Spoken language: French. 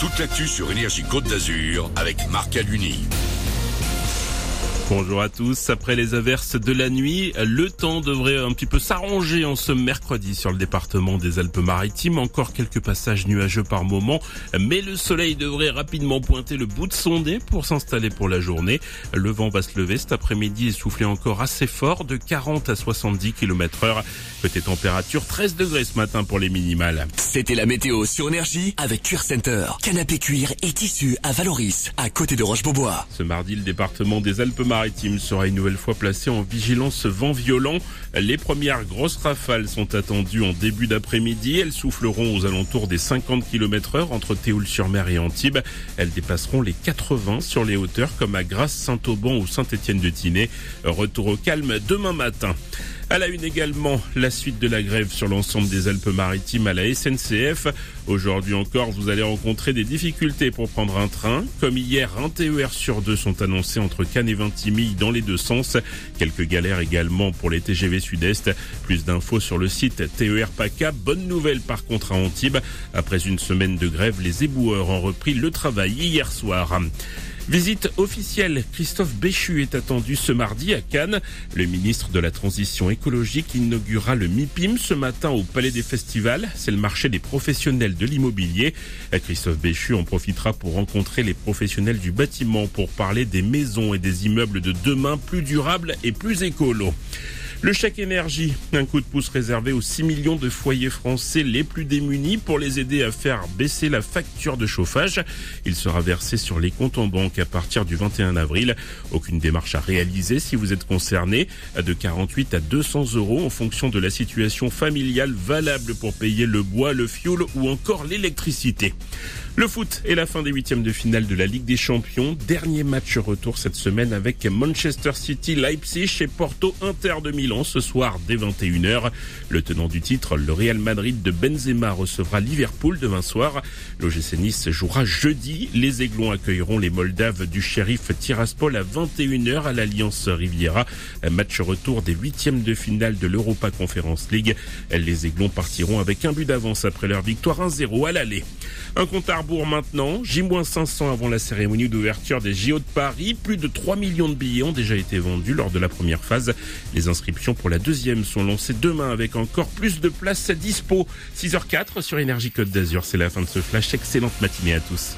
toute l'actu sur Énergie Côte d'Azur avec Marc Aluni. Bonjour à tous. Après les averses de la nuit, le temps devrait un petit peu s'arranger en ce mercredi sur le département des Alpes-Maritimes. Encore quelques passages nuageux par moment, mais le soleil devrait rapidement pointer le bout de son nez pour s'installer pour la journée. Le vent va se lever cet après-midi et souffler encore assez fort de 40 à 70 km heure. Côté température, 13 degrés ce matin pour les minimales. C'était la météo sur Énergie avec Cuir Center. Canapé cuir et tissu à Valoris, à côté de Roche-Beaubois. Ce mardi, le département des Alpes-Maritimes maritime sera une nouvelle fois placé en vigilance vent violent. Les premières grosses rafales sont attendues en début d'après-midi. Elles souffleront aux alentours des 50 km heure entre Théoul-sur-Mer et Antibes. Elles dépasseront les 80 sur les hauteurs comme à Grasse, Saint-Auban ou Saint-Étienne-de-Tinée. Retour au calme demain matin. À la une également, la suite de la grève sur l'ensemble des Alpes-Maritimes à la SNCF. Aujourd'hui encore, vous allez rencontrer des difficultés pour prendre un train. Comme hier, un TER sur deux sont annoncés entre Cannes et Vintimille dans les deux sens. Quelques galères également pour les TGV Sud-Est. Plus d'infos sur le site TER PACA. Bonne nouvelle par contre à Antibes. Après une semaine de grève, les éboueurs ont repris le travail hier soir. Visite officielle, Christophe Béchu est attendu ce mardi à Cannes. Le ministre de la Transition écologique inaugurera le MIPIM ce matin au Palais des Festivals. C'est le marché des professionnels de l'immobilier. Christophe Béchu en profitera pour rencontrer les professionnels du bâtiment pour parler des maisons et des immeubles de demain plus durables et plus écolos. Le chèque énergie, un coup de pouce réservé aux 6 millions de foyers français les plus démunis pour les aider à faire baisser la facture de chauffage. Il sera versé sur les comptes en banque à partir du 21 avril. Aucune démarche à réaliser si vous êtes concerné. De 48 à 200 euros en fonction de la situation familiale valable pour payer le bois, le fioul ou encore l'électricité. Le foot est la fin des huitièmes de finale de la Ligue des Champions. Dernier match retour cette semaine avec Manchester City, Leipzig et Porto Inter de Ce soir dès 21h. Le tenant du titre, le Real Madrid de Benzema recevra Liverpool demain soir. L'OGC Nice jouera jeudi. Les Aiglons accueilleront les Moldaves du shérif Tiraspol à 21h à l'Alliance Riviera. Match retour des huitièmes de finale de l'Europa Conference League. Les Aiglons partiront avec un but d'avance après leur victoire 1-0 à l'aller. Un compte à rebours maintenant, J-500 avant la cérémonie d'ouverture des JO de Paris. Plus de 3 millions de billets ont déjà été vendus lors de la première phase. Les inscriptions pour la deuxième sont lancées demain avec encore plus de places à dispo. 6h04 sur Énergie Côte d'Azur. C'est la fin de ce flash. Excellente matinée à tous.